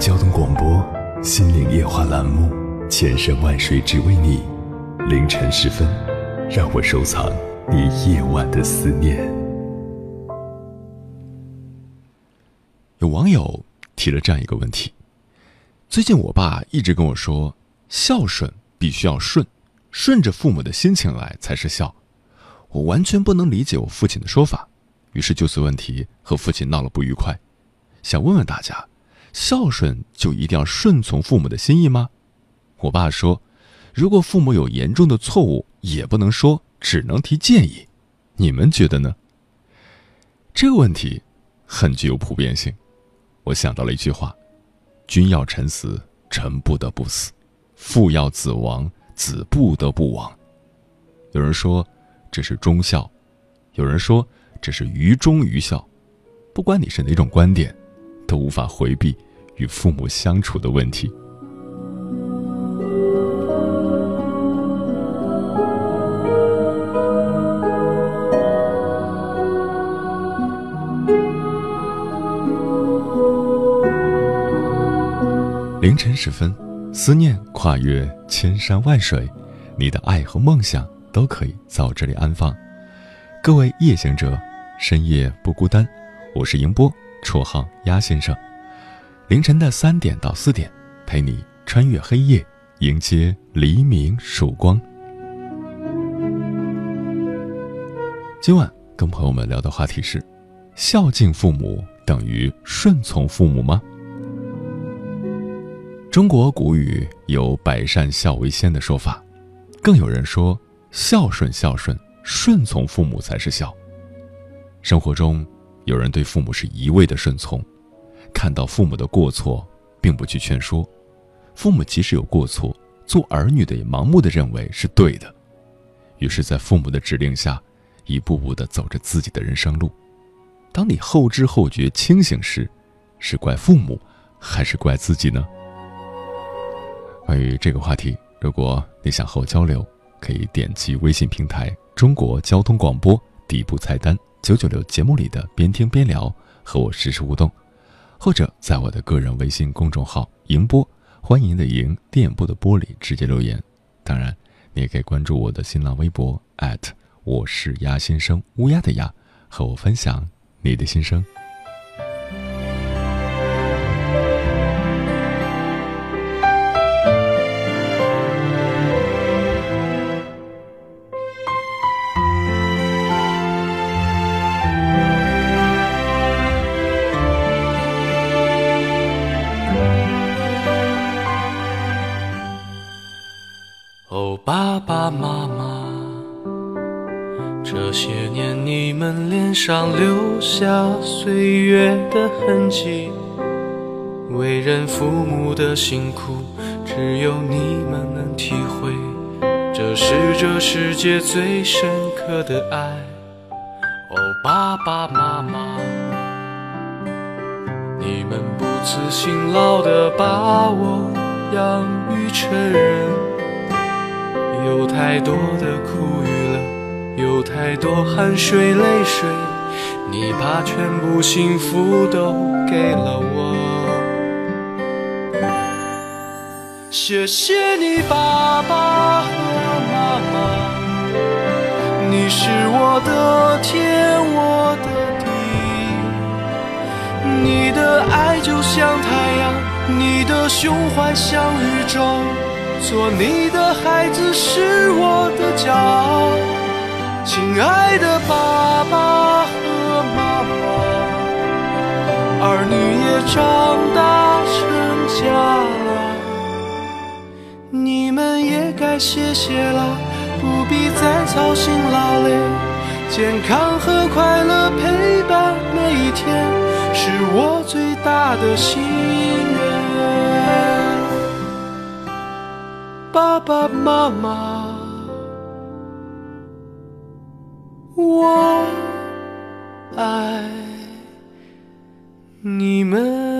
交通广播《心灵夜话》栏目，千山万水只为你，凌晨时分，让我收藏你夜晚的思念。有网友提了这样一个问题：最近我爸一直跟我说，孝顺必须要顺，顺着父母的心情来才是孝。我完全不能理解我父亲的说法，于是就此问题和父亲闹了不愉快。想问问大家，孝顺就一定要顺从父母的心意吗？我爸说，如果父母有严重的错误，也不能说，只能提建议。你们觉得呢？这个问题很具有普遍性。我想到了一句话：“君要臣死，臣不得不死；父要子亡，子不得不亡。”有人说这是忠孝，有人说这是愚忠愚孝。不管你是哪种观点。都无法回避与父母相处的问题。凌晨时分，思念跨越千山万水，你的爱和梦想都可以在我这里安放。各位夜行者，深夜不孤单，我是迎波。绰号鸭先生，凌晨的三点到四点，陪你穿越黑夜，迎接黎明曙光。今晚跟朋友们聊的话题是：孝敬父母等于顺从父母吗？中国古语有“百善孝为先”的说法，更有人说孝顺孝顺，顺从父母才是孝。生活中。有人对父母是一味的顺从，看到父母的过错，并不去劝说；父母即使有过错，做儿女的也盲目的认为是对的，于是，在父母的指令下，一步步的走着自己的人生路。当你后知后觉清醒时，是怪父母，还是怪自己呢？关于这个话题，如果你想和我交流，可以点击微信平台“中国交通广播”底部菜单。九九六节目里的边听边聊，和我实时互动，或者在我的个人微信公众号“迎波”，欢迎的迎电波的波里直接留言。当然，你也可以关注我的新浪微博我是鸭先生乌鸦的鸭，和我分享你的心声。上留下岁月的痕迹，为人父母的辛苦，只有你们能体会。这是这世界最深刻的爱。哦，爸爸妈妈，你们不辞辛劳的把我养育成人，有太多的苦与乐，有太多汗水泪水。你把全部幸福都给了我，谢谢你爸爸和妈妈，你是我的天，我的地，你的爱就像太阳，你的胸怀像宇宙，做你的孩子是我的骄傲，亲爱的爸爸。妈妈，儿女也长大成家了，你们也该歇歇了，不必再操心劳累，健康和快乐陪伴每一天，是我最大的心愿。爸爸妈妈，我爱你们。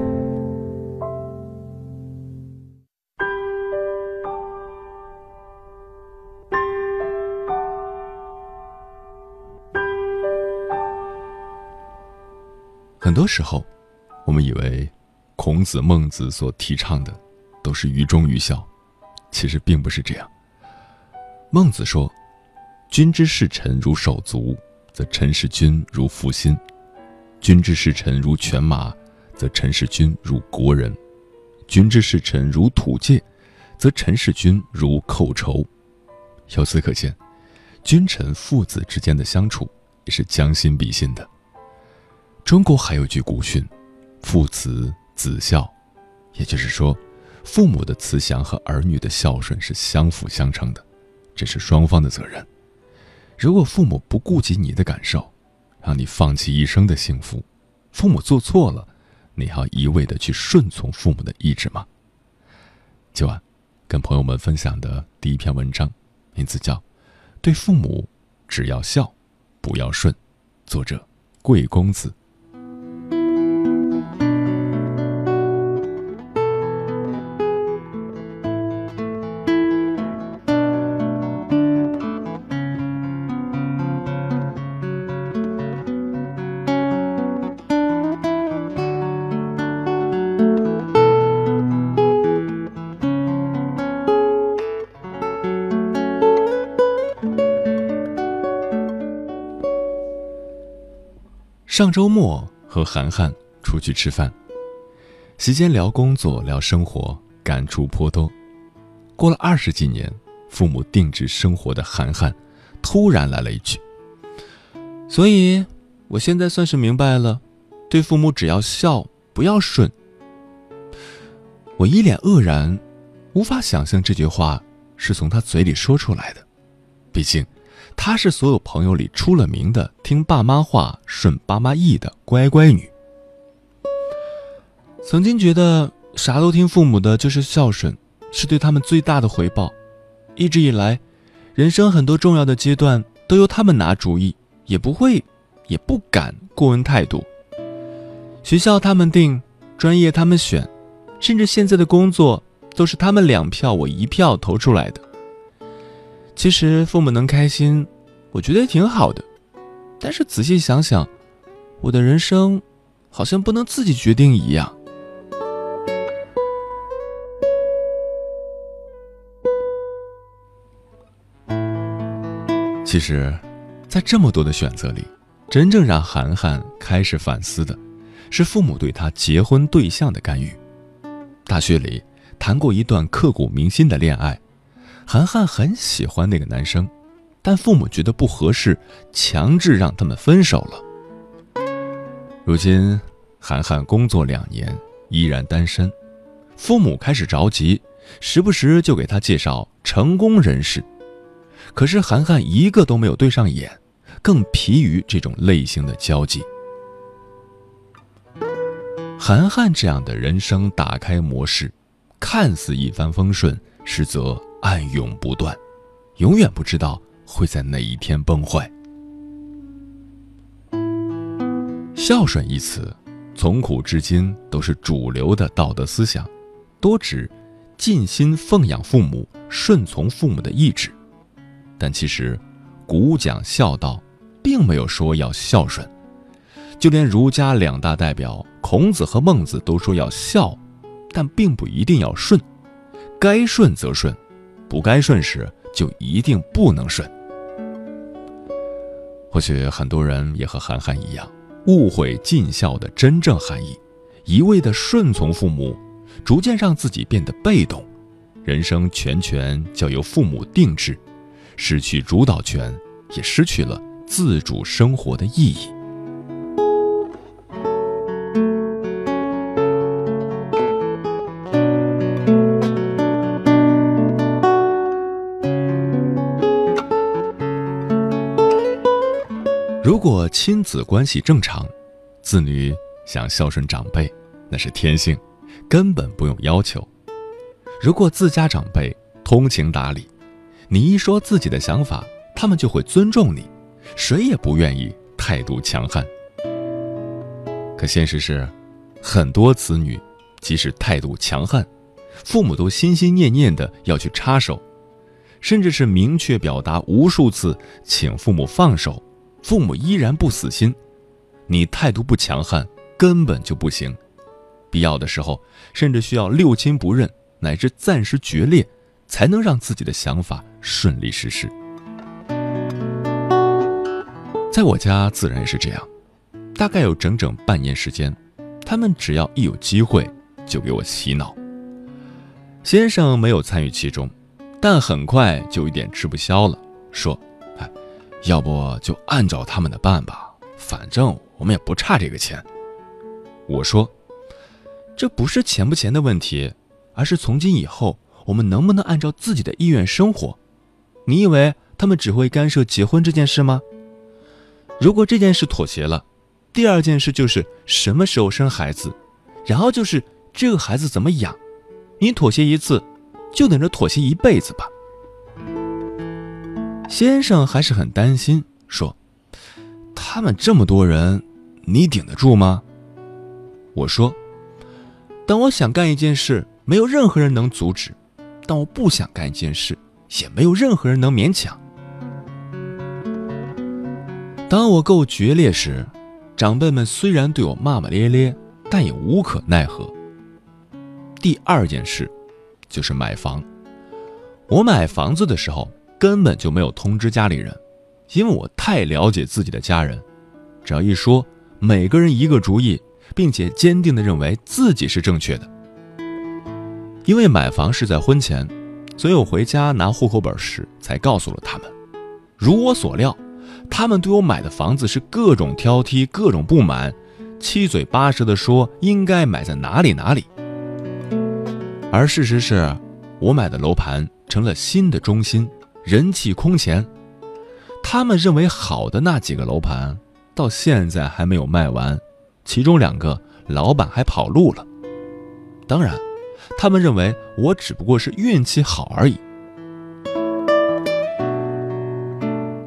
很多时候，我们以为孔子、孟子所提倡的都是愚忠愚孝，其实并不是这样。孟子说：“君之视臣如手足，则臣视君如父心；君之视臣如犬马，则臣视君如国人；君之视臣如土芥，则臣视君如寇仇。”由此可见，君臣父子之间的相处也是将心比心的。中国还有句古训：“父慈子孝”，也就是说，父母的慈祥和儿女的孝顺是相辅相成的，这是双方的责任。如果父母不顾及你的感受，让你放弃一生的幸福，父母做错了，你还要一味的去顺从父母的意志吗？今晚跟朋友们分享的第一篇文章，名字叫《对父母只要孝，不要顺》，作者贵公子。上周末和涵涵出去吃饭，席间聊工作、聊生活，感触颇多。过了二十几年，父母定制生活的涵涵，突然来了一句：“所以，我现在算是明白了，对父母只要孝，不要顺。”我一脸愕然，无法想象这句话是从他嘴里说出来的，毕竟。她是所有朋友里出了名的听爸妈话、顺爸妈意的乖乖女。曾经觉得啥都听父母的就是孝顺，是对他们最大的回报。一直以来，人生很多重要的阶段都由他们拿主意，也不会，也不敢过问态度。学校他们定，专业他们选，甚至现在的工作都是他们两票我一票投出来的。其实父母能开心，我觉得挺好的。但是仔细想想，我的人生好像不能自己决定一样。其实，在这么多的选择里，真正让涵涵开始反思的，是父母对她结婚对象的干预。大学里谈过一段刻骨铭心的恋爱。涵涵很喜欢那个男生，但父母觉得不合适，强制让他们分手了。如今，涵涵工作两年，依然单身，父母开始着急，时不时就给他介绍成功人士。可是涵涵一个都没有对上眼，更疲于这种类型的交际。涵涵这样的人生打开模式，看似一帆风顺，实则。暗涌不断，永远不知道会在哪一天崩坏。孝顺一词，从古至今都是主流的道德思想，多指尽心奉养父母、顺从父母的意志。但其实，古讲孝道，并没有说要孝顺。就连儒家两大代表孔子和孟子都说要孝，但并不一定要顺。该顺则顺，不该顺时就一定不能顺。或许很多人也和涵涵一样。误会尽孝的真正含义，一味的顺从父母，逐渐让自己变得被动，人生全权交由父母定制，失去主导权，也失去了自主生活的意义。亲子关系正常，子女想孝顺长辈，那是天性，根本不用要求。如果自家长辈通情达理，你一说自己的想法，他们就会尊重你，谁也不愿意态度强悍。可现实是，很多子女即使态度强悍，父母都心心念念的要去插手，甚至是明确表达无数次，请父母放手。父母依然不死心，你态度不强悍，根本就不行。必要的时候，甚至需要六亲不认，乃至暂时决裂，才能让自己的想法顺利实施。在我家自然也是这样，大概有整整半年时间，他们只要一有机会，就给我洗脑。先生没有参与其中，但很快就有点吃不消了，说。要不就按照他们的办吧，反正我们也不差这个钱。我说，这不是钱不钱的问题，而是从今以后我们能不能按照自己的意愿生活？你以为他们只会干涉结婚这件事吗？如果这件事妥协了，第二件事就是什么时候生孩子，然后就是这个孩子怎么养。你妥协一次，就等着妥协一辈子吧。先生还是很担心，说：“他们这么多人，你顶得住吗？”我说：“当我想干一件事，没有任何人能阻止；当我不想干一件事，也没有任何人能勉强。当我够决裂时，长辈们虽然对我骂骂咧咧，但也无可奈何。第二件事，就是买房。我买房子的时候。”根本就没有通知家里人，因为我太了解自己的家人，只要一说，每个人一个主意，并且坚定地认为自己是正确的。因为买房是在婚前，所以我回家拿户口本时才告诉了他们。如我所料，他们对我买的房子是各种挑剔、各种不满，七嘴八舌地说应该买在哪里哪里。而事实是，我买的楼盘成了新的中心。人气空前，他们认为好的那几个楼盘，到现在还没有卖完，其中两个老板还跑路了。当然，他们认为我只不过是运气好而已。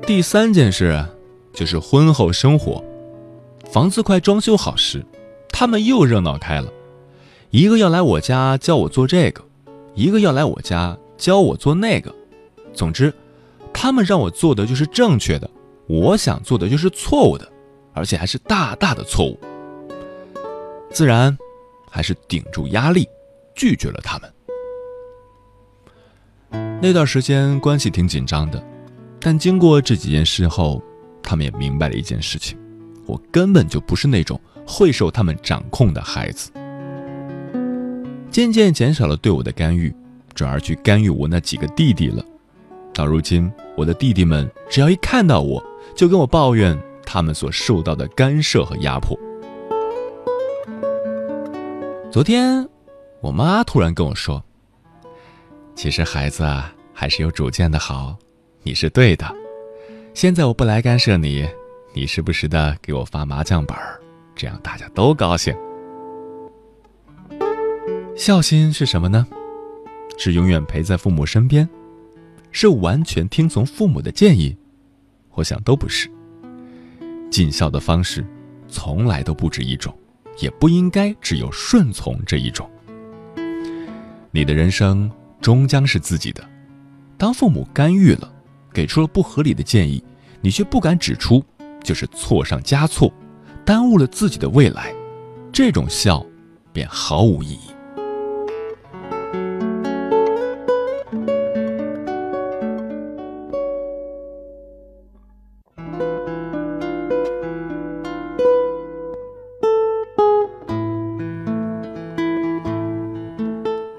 第三件事，就是婚后生活，房子快装修好时，他们又热闹开了，一个要来我家教我做这个，一个要来我家教我做那个。总之，他们让我做的就是正确的，我想做的就是错误的，而且还是大大的错误。自然，还是顶住压力，拒绝了他们。那段时间关系挺紧张的，但经过这几件事后，他们也明白了一件事情：我根本就不是那种会受他们掌控的孩子。渐渐减少了对我的干预，转而去干预我那几个弟弟了。到如今，我的弟弟们只要一看到我，就跟我抱怨他们所受到的干涉和压迫。昨天，我妈突然跟我说：“其实孩子啊，还是有主见的好，你是对的。现在我不来干涉你，你时不时的给我发麻将本儿，这样大家都高兴。孝心是什么呢？是永远陪在父母身边。”是完全听从父母的建议？我想都不是。尽孝的方式，从来都不止一种，也不应该只有顺从这一种。你的人生终将是自己的，当父母干预了，给出了不合理的建议，你却不敢指出，就是错上加错，耽误了自己的未来，这种孝，便毫无意义。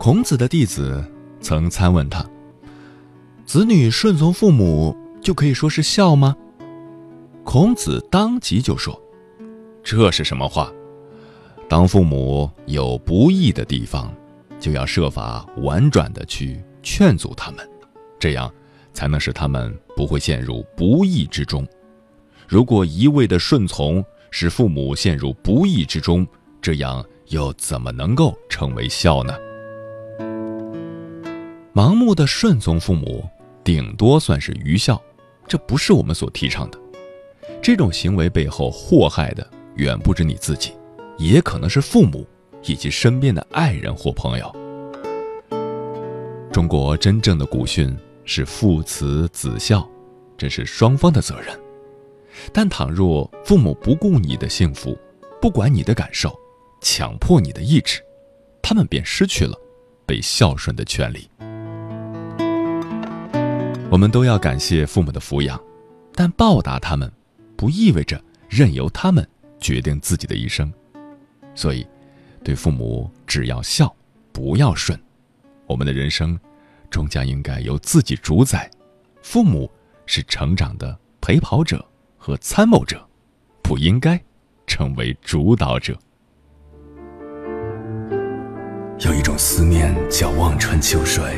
孔子的弟子曾参问他：“子女顺从父母就可以说是孝吗？”孔子当即就说：“这是什么话？当父母有不义的地方，就要设法婉转的去劝阻他们，这样才能使他们不会陷入不义之中。如果一味的顺从，使父母陷入不义之中，这样又怎么能够成为孝呢？”盲目的顺从父母，顶多算是愚孝，这不是我们所提倡的。这种行为背后祸害的远不止你自己，也可能是父母以及身边的爱人或朋友。中国真正的古训是父慈子孝，这是双方的责任。但倘若父母不顾你的幸福，不管你的感受，强迫你的意志，他们便失去了被孝顺的权利。我们都要感谢父母的抚养，但报答他们，不意味着任由他们决定自己的一生。所以，对父母只要孝，不要顺。我们的人生，终将应该由自己主宰。父母是成长的陪跑者和参谋者，不应该成为主导者。有一种思念叫望穿秋水。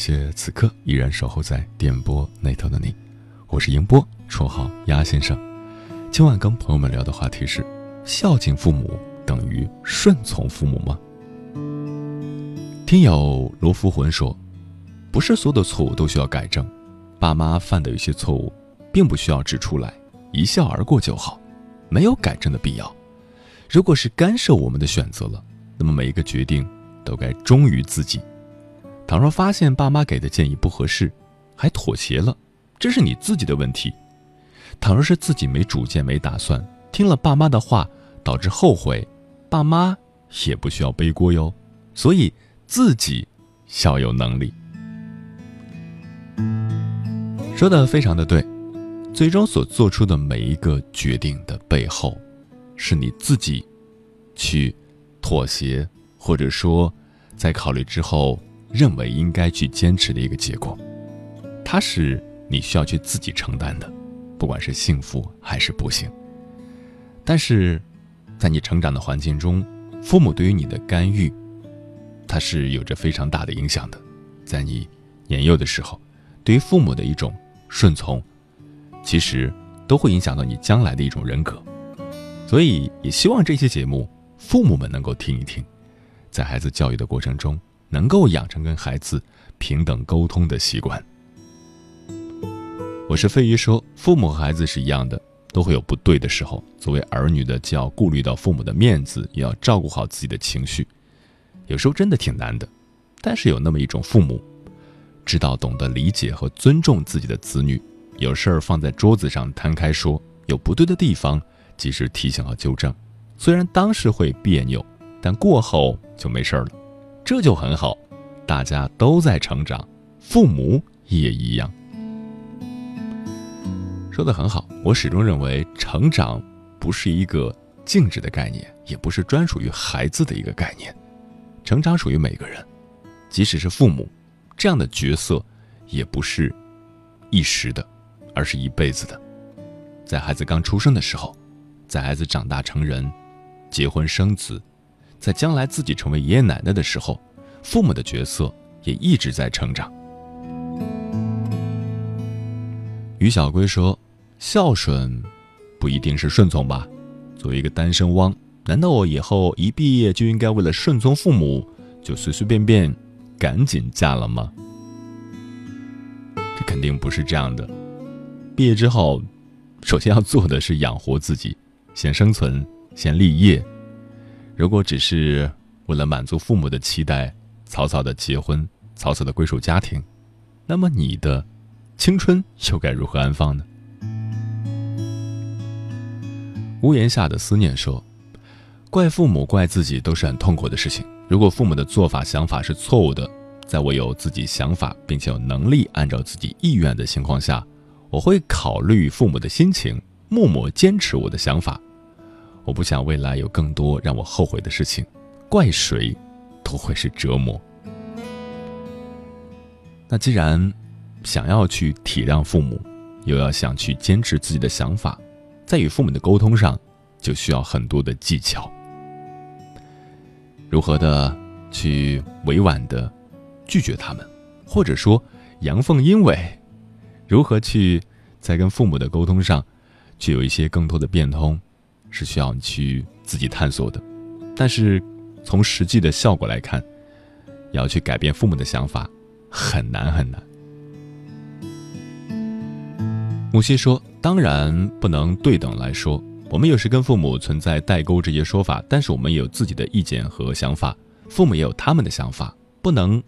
谢此刻依然守候在电波那头的你，我是迎波，绰号鸭先生。今晚跟朋友们聊的话题是：孝敬父母等于顺从父母吗？听友罗福魂说，不是所有的错误都需要改正，爸妈犯的有些错误，并不需要指出来，一笑而过就好，没有改正的必要。如果是干涉我们的选择了，那么每一个决定都该忠于自己。倘若发现爸妈给的建议不合适，还妥协了，这是你自己的问题。倘若是自己没主见、没打算，听了爸妈的话导致后悔，爸妈也不需要背锅哟。所以自己要有能力。说的非常的对，最终所做出的每一个决定的背后，是你自己去妥协，或者说在考虑之后。认为应该去坚持的一个结果，它是你需要去自己承担的，不管是幸福还是不幸。但是，在你成长的环境中，父母对于你的干预，它是有着非常大的影响的。在你年幼的时候，对于父母的一种顺从，其实都会影响到你将来的一种人格。所以，也希望这些节目，父母们能够听一听，在孩子教育的过程中。能够养成跟孩子平等沟通的习惯。我是飞鱼说，父母和孩子是一样的，都会有不对的时候。作为儿女的，既要顾虑到父母的面子，也要照顾好自己的情绪。有时候真的挺难的，但是有那么一种父母，知道懂得理解和尊重自己的子女，有事儿放在桌子上摊开说，有不对的地方及时提醒和纠正。虽然当时会别扭，但过后就没事儿了。这就很好，大家都在成长，父母也一样。说的很好，我始终认为成长不是一个静止的概念，也不是专属于孩子的一个概念，成长属于每个人，即使是父母，这样的角色也不是一时的，而是一辈子的。在孩子刚出生的时候，在孩子长大成人、结婚生子，在将来自己成为爷爷奶奶的时候，父母的角色也一直在成长。于小龟说：“孝顺不一定是顺从吧？作为一个单身汪，难道我以后一毕业就应该为了顺从父母，就随随便便？”赶紧嫁了吗？这肯定不是这样的。毕业之后，首先要做的是养活自己，先生存，先立业。如果只是为了满足父母的期待，草草的结婚，草草的归属家庭，那么你的青春又该如何安放呢？屋檐下的思念说：“怪父母，怪自己，都是很痛苦的事情。”如果父母的做法、想法是错误的，在我有自己想法并且有能力按照自己意愿的情况下，我会考虑父母的心情，默默坚持我的想法。我不想未来有更多让我后悔的事情，怪谁都会是折磨。那既然想要去体谅父母，又要想去坚持自己的想法，在与父母的沟通上，就需要很多的技巧。如何的去委婉的拒绝他们，或者说阳奉阴违？如何去在跟父母的沟通上，去有一些更多的变通，是需要你去自己探索的。但是从实际的效果来看，要去改变父母的想法，很难很难。母西说：“当然不能对等来说。”我们有时跟父母存在代沟这些说法，但是我们也有自己的意见和想法，父母也有他们的想法，不能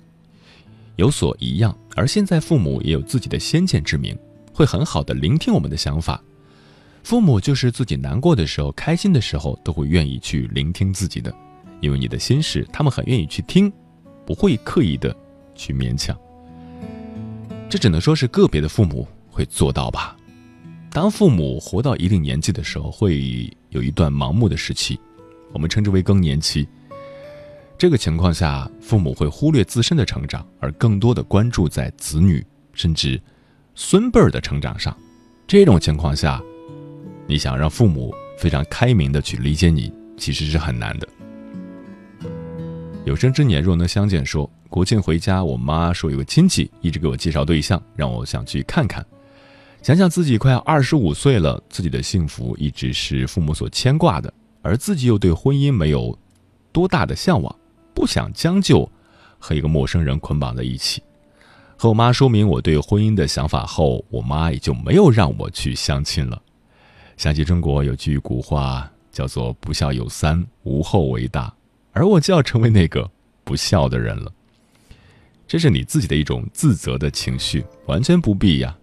有所一样。而现在父母也有自己的先见之明，会很好的聆听我们的想法。父母就是自己难过的时候、开心的时候，都会愿意去聆听自己的，因为你的心事，他们很愿意去听，不会刻意的去勉强。这只能说是个别的父母会做到吧。当父母活到一定年纪的时候，会有一段盲目的时期，我们称之为更年期。这个情况下，父母会忽略自身的成长，而更多的关注在子女甚至孙辈儿的成长上。这种情况下，你想让父母非常开明的去理解你，其实是很难的。有生之年若能相见，说国庆回家，我妈说有个亲戚一直给我介绍对象，让我想去看看。想想自己快要二十五岁了，自己的幸福一直是父母所牵挂的，而自己又对婚姻没有多大的向往，不想将就和一个陌生人捆绑在一起。和我妈说明我对婚姻的想法后，我妈也就没有让我去相亲了。想起中国有句古话叫做“不孝有三，无后为大”，而我就要成为那个不孝的人了。这是你自己的一种自责的情绪，完全不必呀。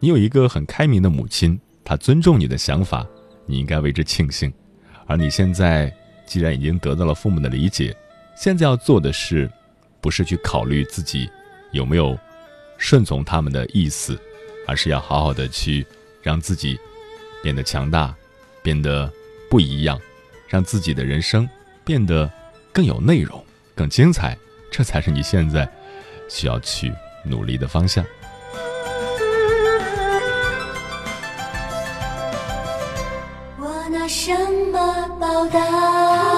你有一个很开明的母亲，她尊重你的想法，你应该为之庆幸。而你现在既然已经得到了父母的理解，现在要做的是，不是去考虑自己有没有顺从他们的意思，而是要好好的去让自己变得强大，变得不一样，让自己的人生变得更有内容、更精彩。这才是你现在需要去努力的方向。我拿什么报答？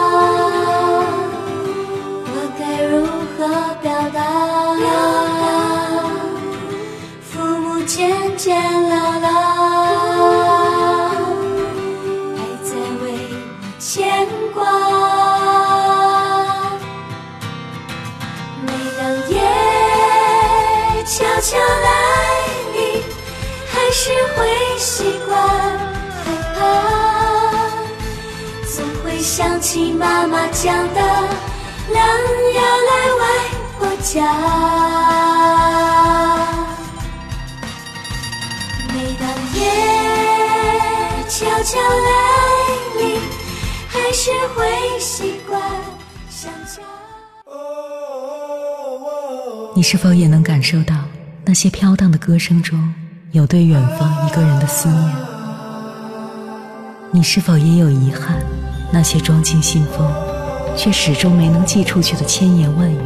起妈妈讲的，狼要来外婆家。每当夜悄悄来临，还是会习惯想家。你是否也能感受到那些飘荡的歌声中有对远方一个人的思念？你是否也有遗憾？那些装进信封，却始终没能寄出去的千言万语。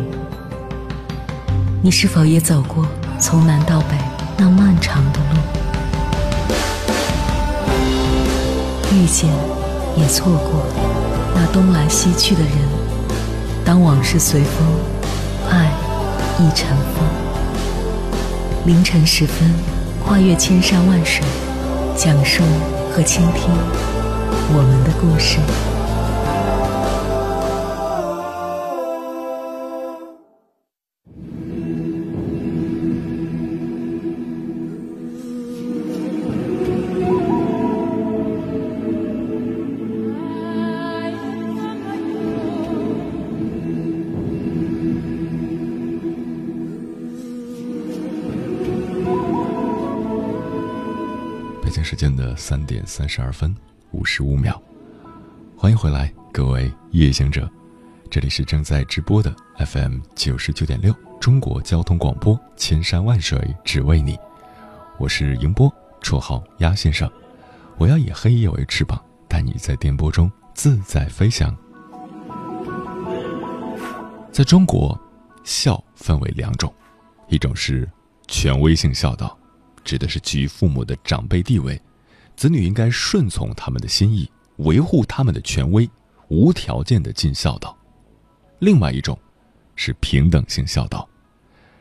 你是否也走过从南到北那漫长的路？遇见，也错过那东来西去的人。当往事随风，爱亦成风。凌晨时分，跨越千山万水，讲述和倾听我们的故事。时间的三点三十二分五十五秒，欢迎回来，各位夜行者，这里是正在直播的 FM 九十九点六中国交通广播，千山万水只为你，我是迎波，绰号鸭先生，我要以黑夜为翅膀，带你在电波中自在飞翔。在中国，孝分为两种，一种是权威性孝道。指的是基于父母的长辈地位，子女应该顺从他们的心意，维护他们的权威，无条件的尽孝道。另外一种，是平等性孝道，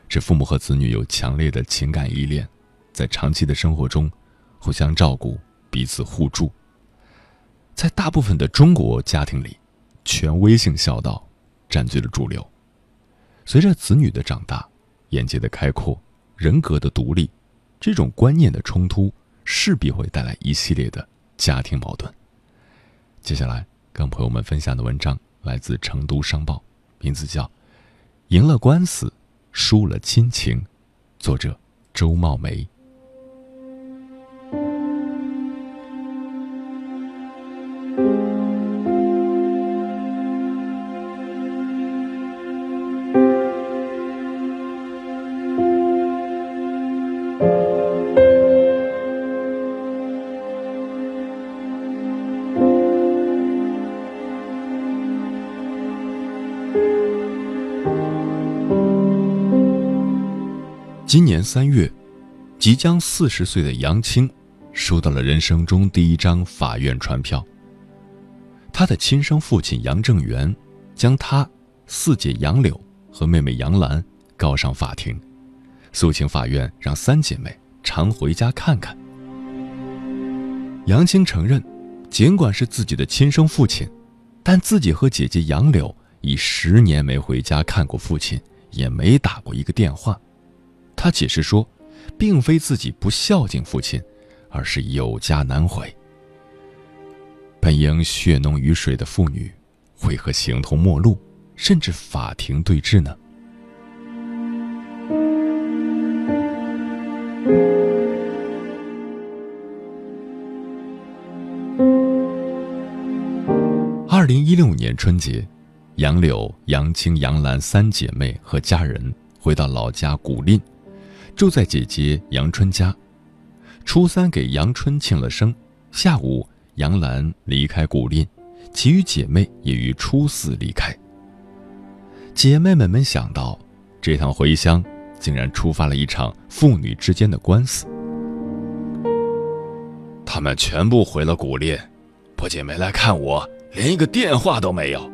是父母和子女有强烈的情感依恋，在长期的生活中，互相照顾，彼此互助。在大部分的中国家庭里，权威性孝道占据了主流。随着子女的长大，眼界的开阔，人格的独立。这种观念的冲突势必会带来一系列的家庭矛盾。接下来跟朋友们分享的文章来自《成都商报》，名字叫《赢了官司，输了亲情》，作者周茂梅。今年三月，即将四十岁的杨青收到了人生中第一张法院传票。他的亲生父亲杨正元将他、四姐杨柳和妹妹杨兰告上法庭，诉请法院让三姐妹常回家看看。杨青承认，尽管是自己的亲生父亲，但自己和姐姐杨柳已十年没回家看过父亲，也没打过一个电话。他解释说，并非自己不孝敬父亲，而是有家难回。本应血浓于水的父女，为何形同陌路，甚至法庭对峙呢？二零一六年春节，杨柳、杨青、杨兰三姐妹和家人回到老家古蔺。住在姐姐杨春家，初三给杨春庆了生。下午，杨兰离开古蔺，其余姐妹也于初四离开。姐妹们没想到，这趟回乡竟然触发了一场父女之间的官司。他们全部回了古蔺，不仅没来看我，连一个电话都没有。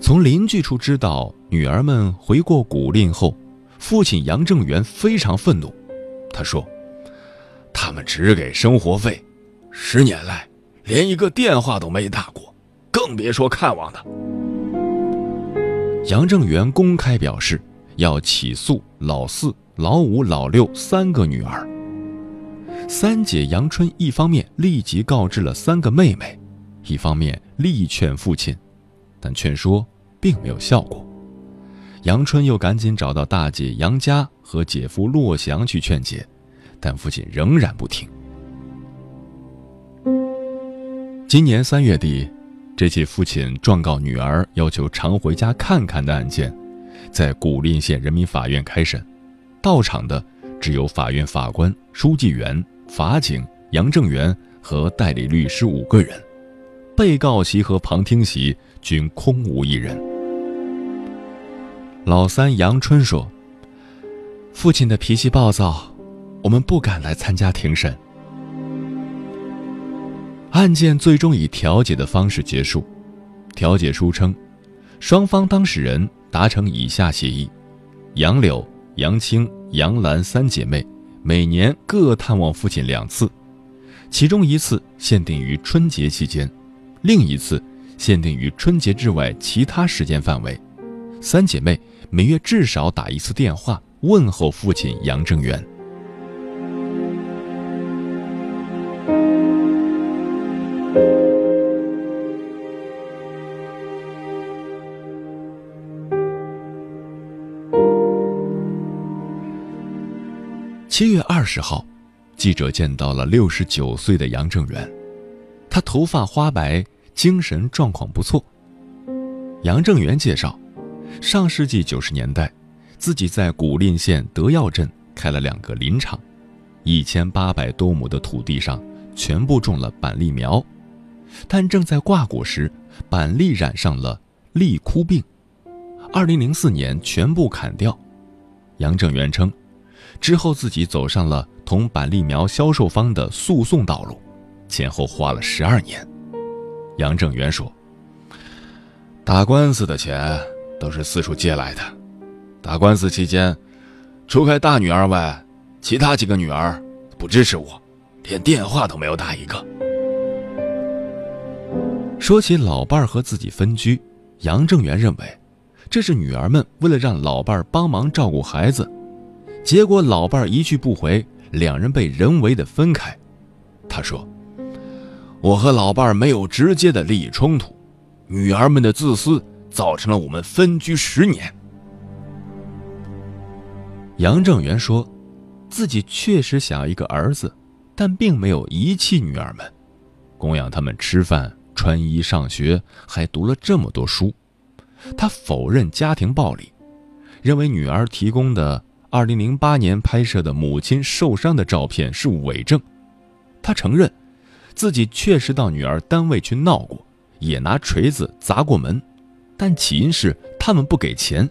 从邻居处知道，女儿们回过古蔺后。父亲杨正元非常愤怒，他说：“他们只给生活费，十年来连一个电话都没打过，更别说看望他。”杨正元公开表示要起诉老四、老五、老六三个女儿。三姐杨春一方面立即告知了三个妹妹，一方面力劝父亲，但劝说并没有效果。杨春又赶紧找到大姐杨佳和姐夫骆祥去劝解，但父亲仍然不听。今年三月底，这起父亲状告女儿要求常回家看看的案件，在古蔺县人民法院开审，到场的只有法院法官、书记员、法警杨正元和代理律师五个人，被告席和旁听席均空无一人。老三杨春说：“父亲的脾气暴躁，我们不敢来参加庭审。”案件最终以调解的方式结束。调解书称，双方当事人达成以下协议：杨柳、杨青、杨兰三姐妹每年各探望父亲两次，其中一次限定于春节期间，另一次限定于春节之外其他时间范围。三姐妹每月至少打一次电话问候父亲杨正元。七月二十号，记者见到了六十九岁的杨正元，他头发花白，精神状况不错。杨正元介绍，上世纪九十年代，自己在古蔺县德耀镇开了两个林场，一千八百多亩的土地上全部种了板栗苗，但正在挂果时，板栗染上了栗枯病，二零零四年全部砍掉。杨正元称。之后，自己走上了同板栗苗销售方的诉讼道路，前后花了十二年。杨正元说：“打官司的钱都是四处借来的。打官司期间，除开大女儿外，其他几个女儿不支持我，连电话都没有打一个。”说起老伴儿和自己分居，杨正元认为，这是女儿们为了让老伴儿帮忙照顾孩子。结果老伴儿一去不回，两人被人为的分开。他说：“我和老伴儿没有直接的利益冲突，女儿们的自私造成了我们分居十年。”杨正元说：“自己确实想要一个儿子，但并没有遗弃女儿们，供养他们吃饭、穿衣、上学，还读了这么多书。他否认家庭暴力，认为女儿提供的。”二零零八年拍摄的母亲受伤的照片是伪证，他承认，自己确实到女儿单位去闹过，也拿锤子砸过门，但起因是他们不给钱。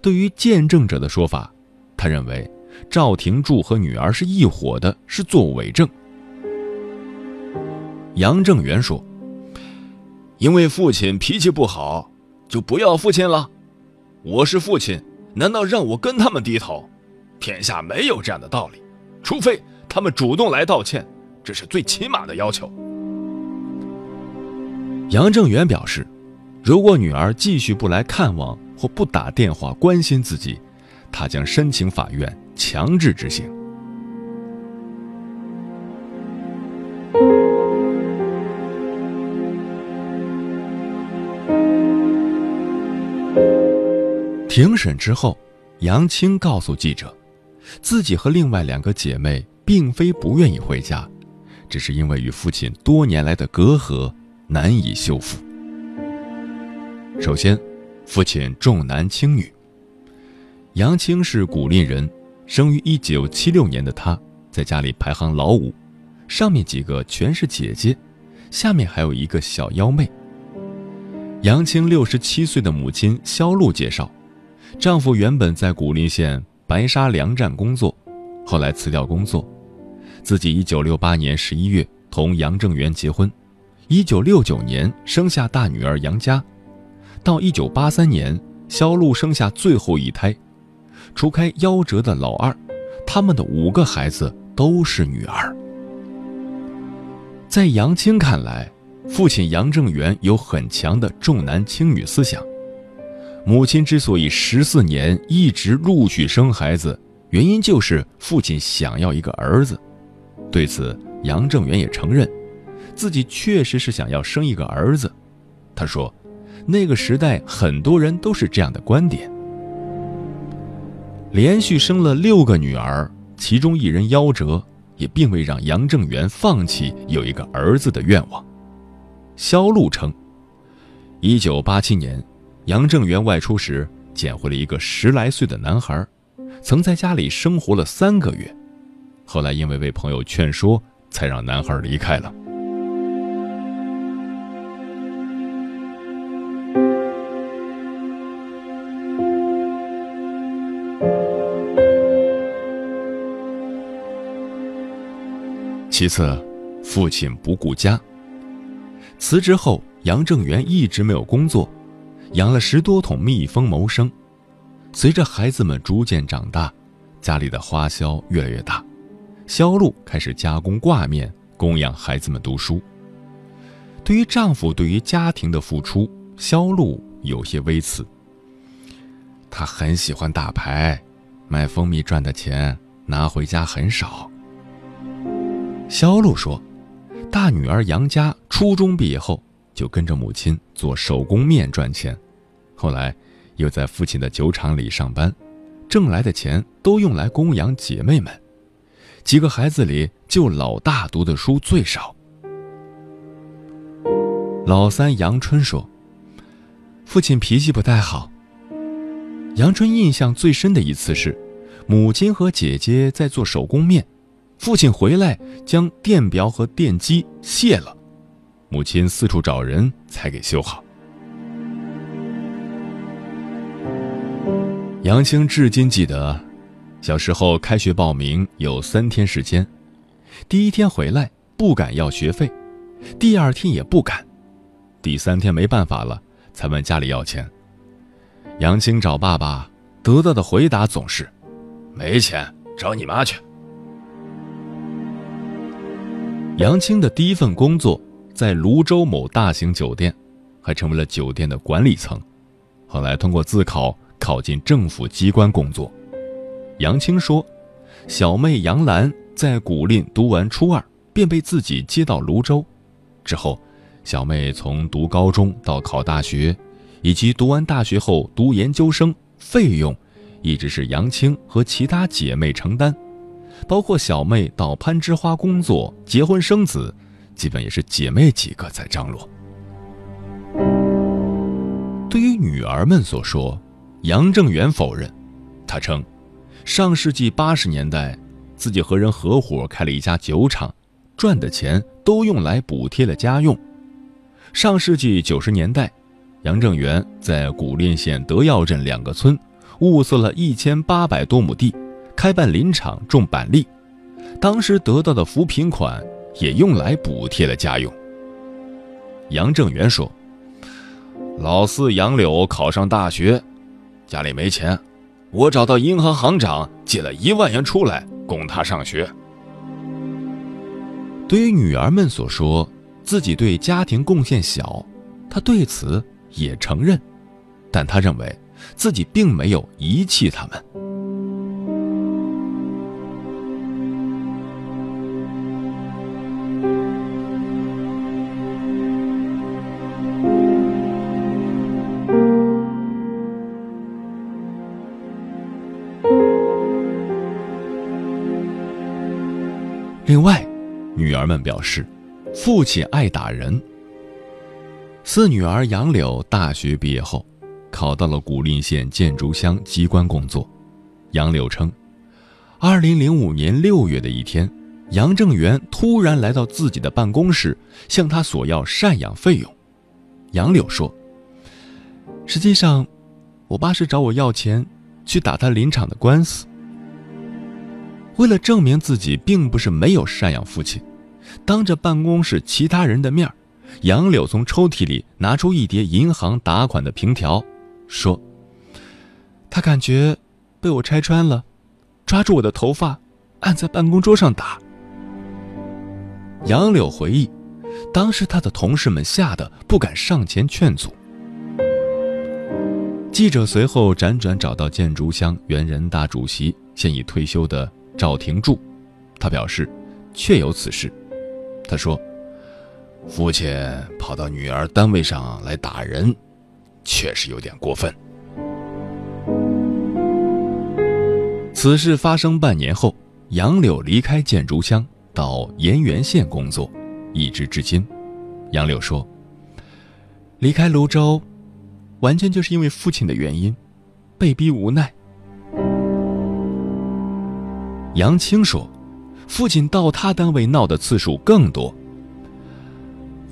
对于见证者的说法，他认为赵廷柱和女儿是一伙的，是作伪证。杨正元说：“因为父亲脾气不好，就不要父亲了，我是父亲。”难道让我跟他们低头？天下没有这样的道理，除非他们主动来道歉，这是最起码的要求。杨正元表示，如果女儿继续不来看望或不打电话关心自己，他将申请法院强制执行。庭审之后，杨青告诉记者，自己和另外两个姐妹并非不愿意回家，只是因为与父亲多年来的隔阂难以修复。首先，父亲重男轻女。杨青是古蔺人，生于一九七六年的他，在家里排行老五，上面几个全是姐姐，下面还有一个小幺妹。杨青六十七岁的母亲肖璐介绍。丈夫原本在古蔺县白沙粮站工作，后来辞掉工作，自己一九六八年十一月同杨正元结婚，一九六九年生下大女儿杨佳，到一九八三年，肖璐生下最后一胎，除开夭折的老二，他们的五个孩子都是女儿。在杨青看来，父亲杨正元有很强的重男轻女思想。母亲之所以十四年一直陆续生孩子，原因就是父亲想要一个儿子。对此，杨正元也承认，自己确实是想要生一个儿子。他说：“那个时代很多人都是这样的观点。”连续生了六个女儿，其中一人夭折，也并未让杨正元放弃有一个儿子的愿望。肖路称，一九八七年。杨正元外出时捡回了一个十来岁的男孩，曾在家里生活了三个月，后来因为被朋友劝说，才让男孩离开了。其次，父亲不顾家。辞职后，杨正元一直没有工作，养了十多桶蜜蜂谋生。随着孩子们逐渐长大，家里的花销越来越大，销路开始加工挂面，供养孩子们读书。对于丈夫对于家庭的付出，销路有些微词。他很喜欢打牌，卖蜂蜜赚的钱拿回家很少。肖路说：“大女儿杨佳初中毕业后就跟着母亲做手工面赚钱，后来又在父亲的酒厂里上班，挣来的钱都用来供养姐妹们。几个孩子里，就老大读的书最少。”老三杨春说：“父亲脾气不太好。”杨春印象最深的一次是，母亲和姐姐在做手工面。父亲回来将电表和电机卸了，母亲四处找人才给修好。杨青至今记得，小时候开学报名有三天时间，第一天回来不敢要学费，第二天也不敢，第三天没办法了才问家里要钱。杨青找爸爸，得到的回答总是：“没钱，找你妈去。”杨青的第一份工作在泸州某大型酒店，还成为了酒店的管理层。后来通过自考考进政府机关工作。杨青说：“小妹杨兰在古蔺读完初二，便被自己接到泸州。之后，小妹从读高中到考大学，以及读完大学后读研究生，费用一直是杨青和其他姐妹承担。”包括小妹到攀枝花工作、结婚生子，基本也是姐妹几个在张罗。对于女儿们所说，杨正元否认。他称，上世纪八十年代，自己和人合伙开了一家酒厂，赚的钱都用来补贴了家用。上世纪九十年代，杨正元在古蔺县德耀镇两个村，物色了一千八百多亩地。开办林场种板栗，当时得到的扶贫款也用来补贴了家用。杨正元说：“老四杨柳考上大学，家里没钱，我找到银行行长借了一万元出来供他上学。”对于女儿们所说自己对家庭贡献小，他对此也承认，但他认为自己并没有遗弃他们。儿们表示，父亲爱打人。四女儿杨柳大学毕业后，考到了古蔺县建筑乡机关工作。杨柳称，二零零五年六月的一天，杨正元突然来到自己的办公室，向他索要赡养费用。杨柳说：“实际上，我爸是找我要钱，去打他林场的官司。”为了证明自己并不是没有赡养父亲，当着办公室其他人的面杨柳从抽屉里拿出一叠银行打款的凭条，说：“他感觉被我拆穿了，抓住我的头发，按在办公桌上打。”杨柳回忆，当时他的同事们吓得不敢上前劝阻。记者随后辗转找到建筑乡原人大主席，现已退休的。赵廷柱，他表示，确有此事。他说：“父亲跑到女儿单位上来打人，确实有点过分。”此事发生半年后，杨柳离开建竹乡，到盐源县工作，一直至今。杨柳说：“离开泸州，完全就是因为父亲的原因，被逼无奈。”杨青说：“父亲到他单位闹的次数更多。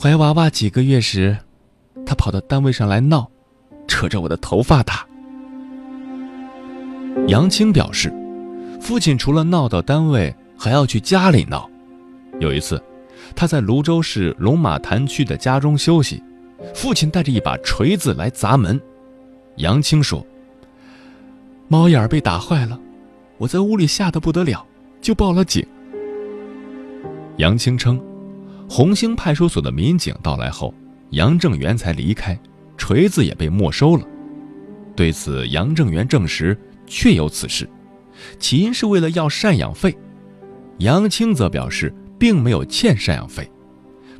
怀娃娃几个月时，他跑到单位上来闹，扯着我的头发打。”杨青表示，父亲除了闹到单位，还要去家里闹。有一次，他在泸州市龙马潭区的家中休息，父亲带着一把锤子来砸门。杨青说：“猫眼被打坏了，我在屋里吓得不得了，就报了警。”杨青称，红星派出所的民警到来后，杨正元才离开，锤子也被没收了。对此，杨正元证实确有此事，起因是为了要赡养费。杨青则表示并没有欠赡养费，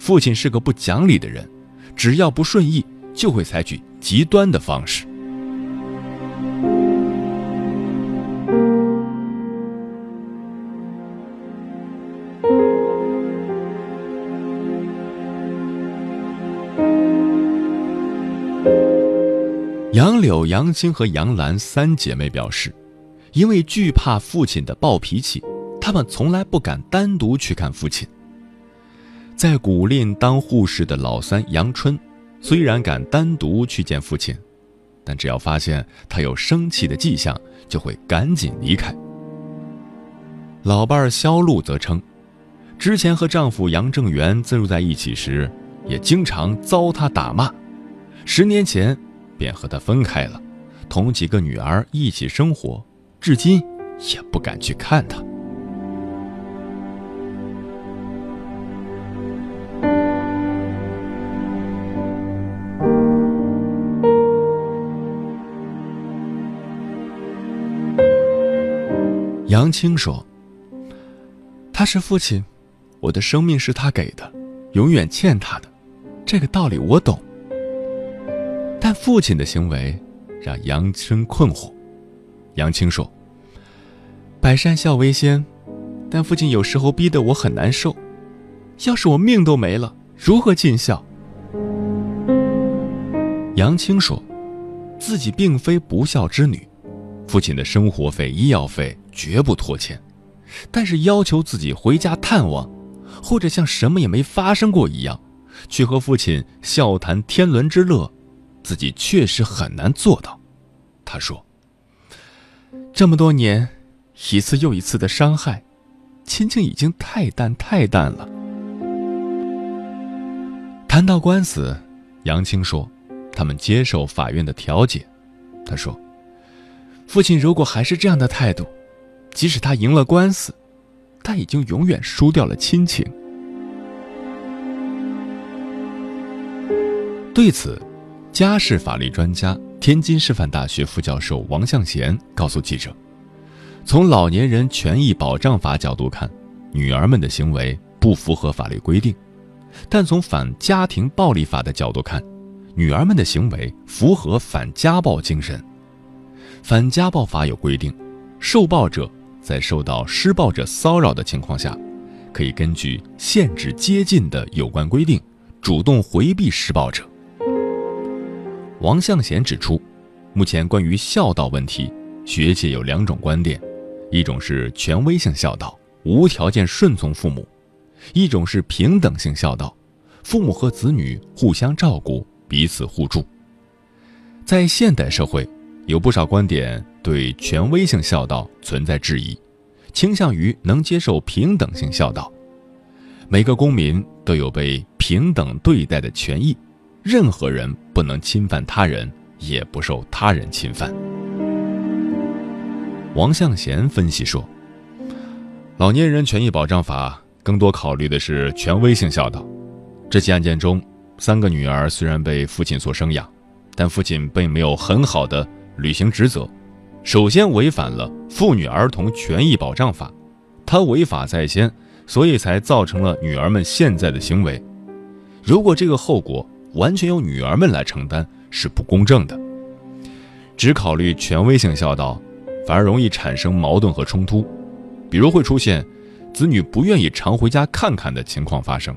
父亲是个不讲理的人，只要不顺意就会采取极端的方式。杨柳、杨青和杨兰三姐妹表示，因为惧怕父亲的暴脾气，她们从来不敢单独去看父亲。在古蔺当护士的老三杨春，虽然敢单独去见父亲，但只要发现他有生气的迹象，就会赶紧离开。老伴儿肖露则称，之前和丈夫杨正元自住在一起时，也经常遭他打骂。十年前。便和他分开了，同几个女儿一起生活，至今也不敢去看他。杨青说：“他是父亲，我的生命是他给的，永远欠他的，这个道理我懂。”但父亲的行为让杨青困惑。杨青说：“百善孝为先，但父亲有时候逼得我很难受。要是我命都没了，如何尽孝？”杨青说：“自己并非不孝之女，父亲的生活费、医药费绝不拖欠，但是要求自己回家探望，或者像什么也没发生过一样，去和父亲笑谈天伦之乐。”自己确实很难做到，他说：“这么多年，一次又一次的伤害，亲情已经太淡太淡了。”谈到官司，杨青说：“他们接受法院的调解。”他说：“父亲如果还是这样的态度，即使他赢了官司，他已经永远输掉了亲情。”对此。家事法律专家、天津师范大学副教授王向贤告诉记者：“从老年人权益保障法角度看，女儿们的行为不符合法律规定；但从反家庭暴力法的角度看，女儿们的行为符合反家暴精神。反家暴法有规定，受暴者在受到施暴者骚扰的情况下，可以根据限制接近的有关规定，主动回避施暴者。”王向贤指出，目前关于孝道问题，学界有两种观点：一种是权威性孝道，无条件顺从父母；一种是平等性孝道，父母和子女互相照顾，彼此互助。在现代社会，有不少观点对权威性孝道存在质疑，倾向于能接受平等性孝道。每个公民都有被平等对待的权益。任何人不能侵犯他人，也不受他人侵犯。王向贤分析说：“老年人权益保障法更多考虑的是权威性孝道。这起案件中，三个女儿虽然被父亲所生养，但父亲并没有很好的履行职责。首先违反了《妇女儿童权益保障法》，他违法在先，所以才造成了女儿们现在的行为。如果这个后果……”完全由女儿们来承担是不公正的。只考虑权威性孝道，反而容易产生矛盾和冲突，比如会出现子女不愿意常回家看看的情况发生。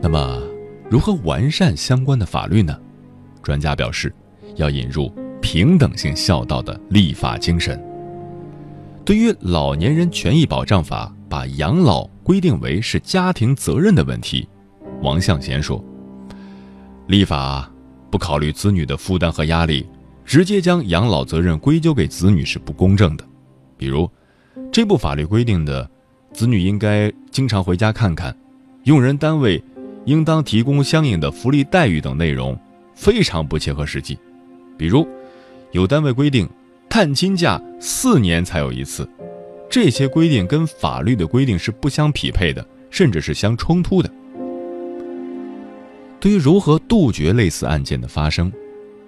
那么，如何完善相关的法律呢？专家表示，要引入平等性孝道的立法精神。对于老年人权益保障法把养老规定为是家庭责任的问题。王向贤说：“立法不考虑子女的负担和压力，直接将养老责任归咎给子女是不公正的。比如，这部法律规定的子女应该经常回家看看，用人单位应当提供相应的福利待遇等内容，非常不切合实际。比如，有单位规定探亲假四年才有一次，这些规定跟法律的规定是不相匹配的，甚至是相冲突的。对于如何杜绝类似案件的发生，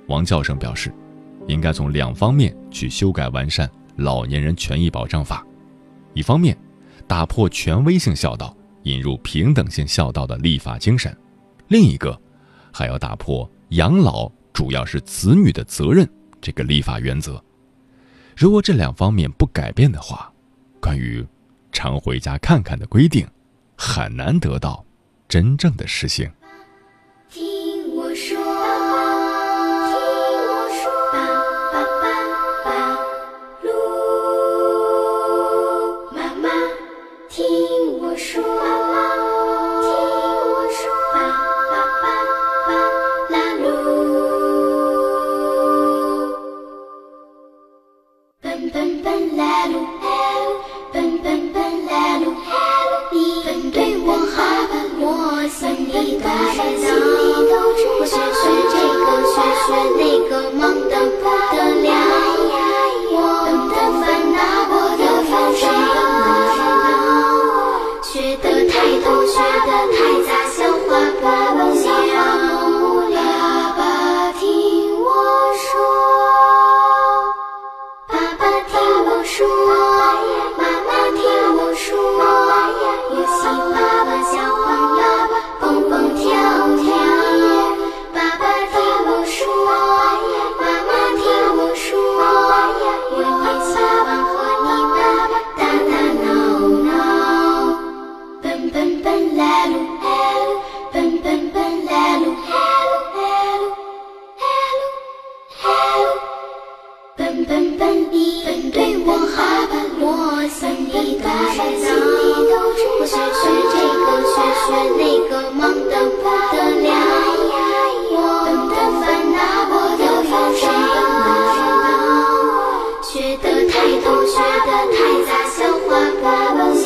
王教授表示，应该从两方面去修改完善《老年人权益保障法》，一方面。打破权威性孝道，引入平等性孝道的立法精神；另一个，还要打破养老主要是子女的责任这个立法原则。如果这两方面不改变的话，关于常回家看看的规定，很难得到真正的实行。笨笨来路，奔笨笨来路，你奔对我好，奔我心里的烦恼。我学学这个，学学那个，忙得不得了。我的烦恼，我的烦恼，学得太多，学得太杂，消化不了。学那个忙的不得了。等的烦恼我的忧伤学得太多学得太杂笑话不了。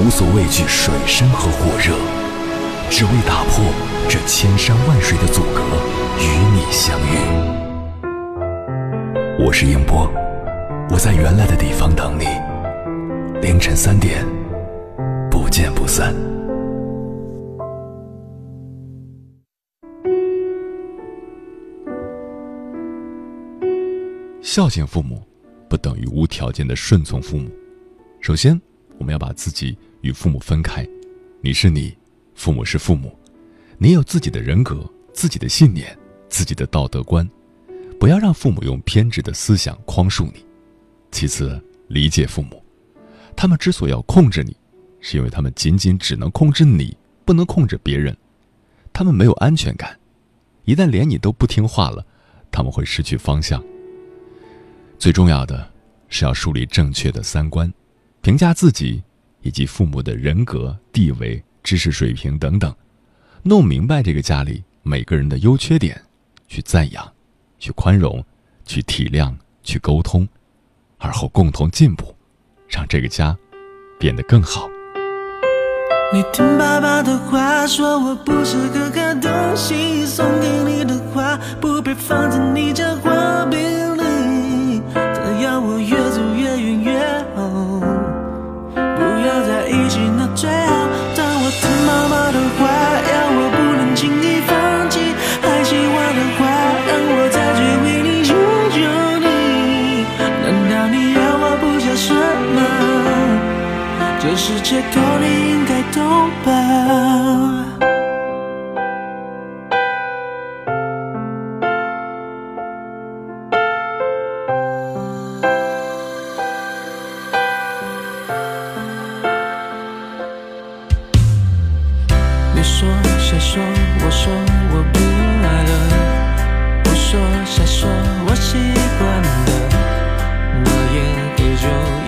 无所畏惧水深和火热，只为打破这千山万水的阻隔，与你相遇。我是英波，我在原来的地方等你。凌晨三点，不见不散。孝敬父母，不等于无条件的顺从父母。首先，我们要把自己。与父母分开，你是你，父母是父母，你有自己的人格、自己的信念、自己的道德观，不要让父母用偏执的思想框束你。其次，理解父母，他们之所以要控制你，是因为他们仅仅只能控制你，不能控制别人。他们没有安全感，一旦连你都不听话了，他们会失去方向。最重要的是要树立正确的三观，评价自己以及父母的人格、地位、知识水平等等，弄明白这个家里每个人的优缺点，去赞扬，去宽容，去体谅，去沟通，而后共同进步，让这个家变得更好。你听爸爸的话，说我不是个东西，送给你的花不配放在你家花瓶里。这是借口，你应该懂吧？你说谁说？我说我不爱了。我说谁说？我习惯了。那烟和酒也都戒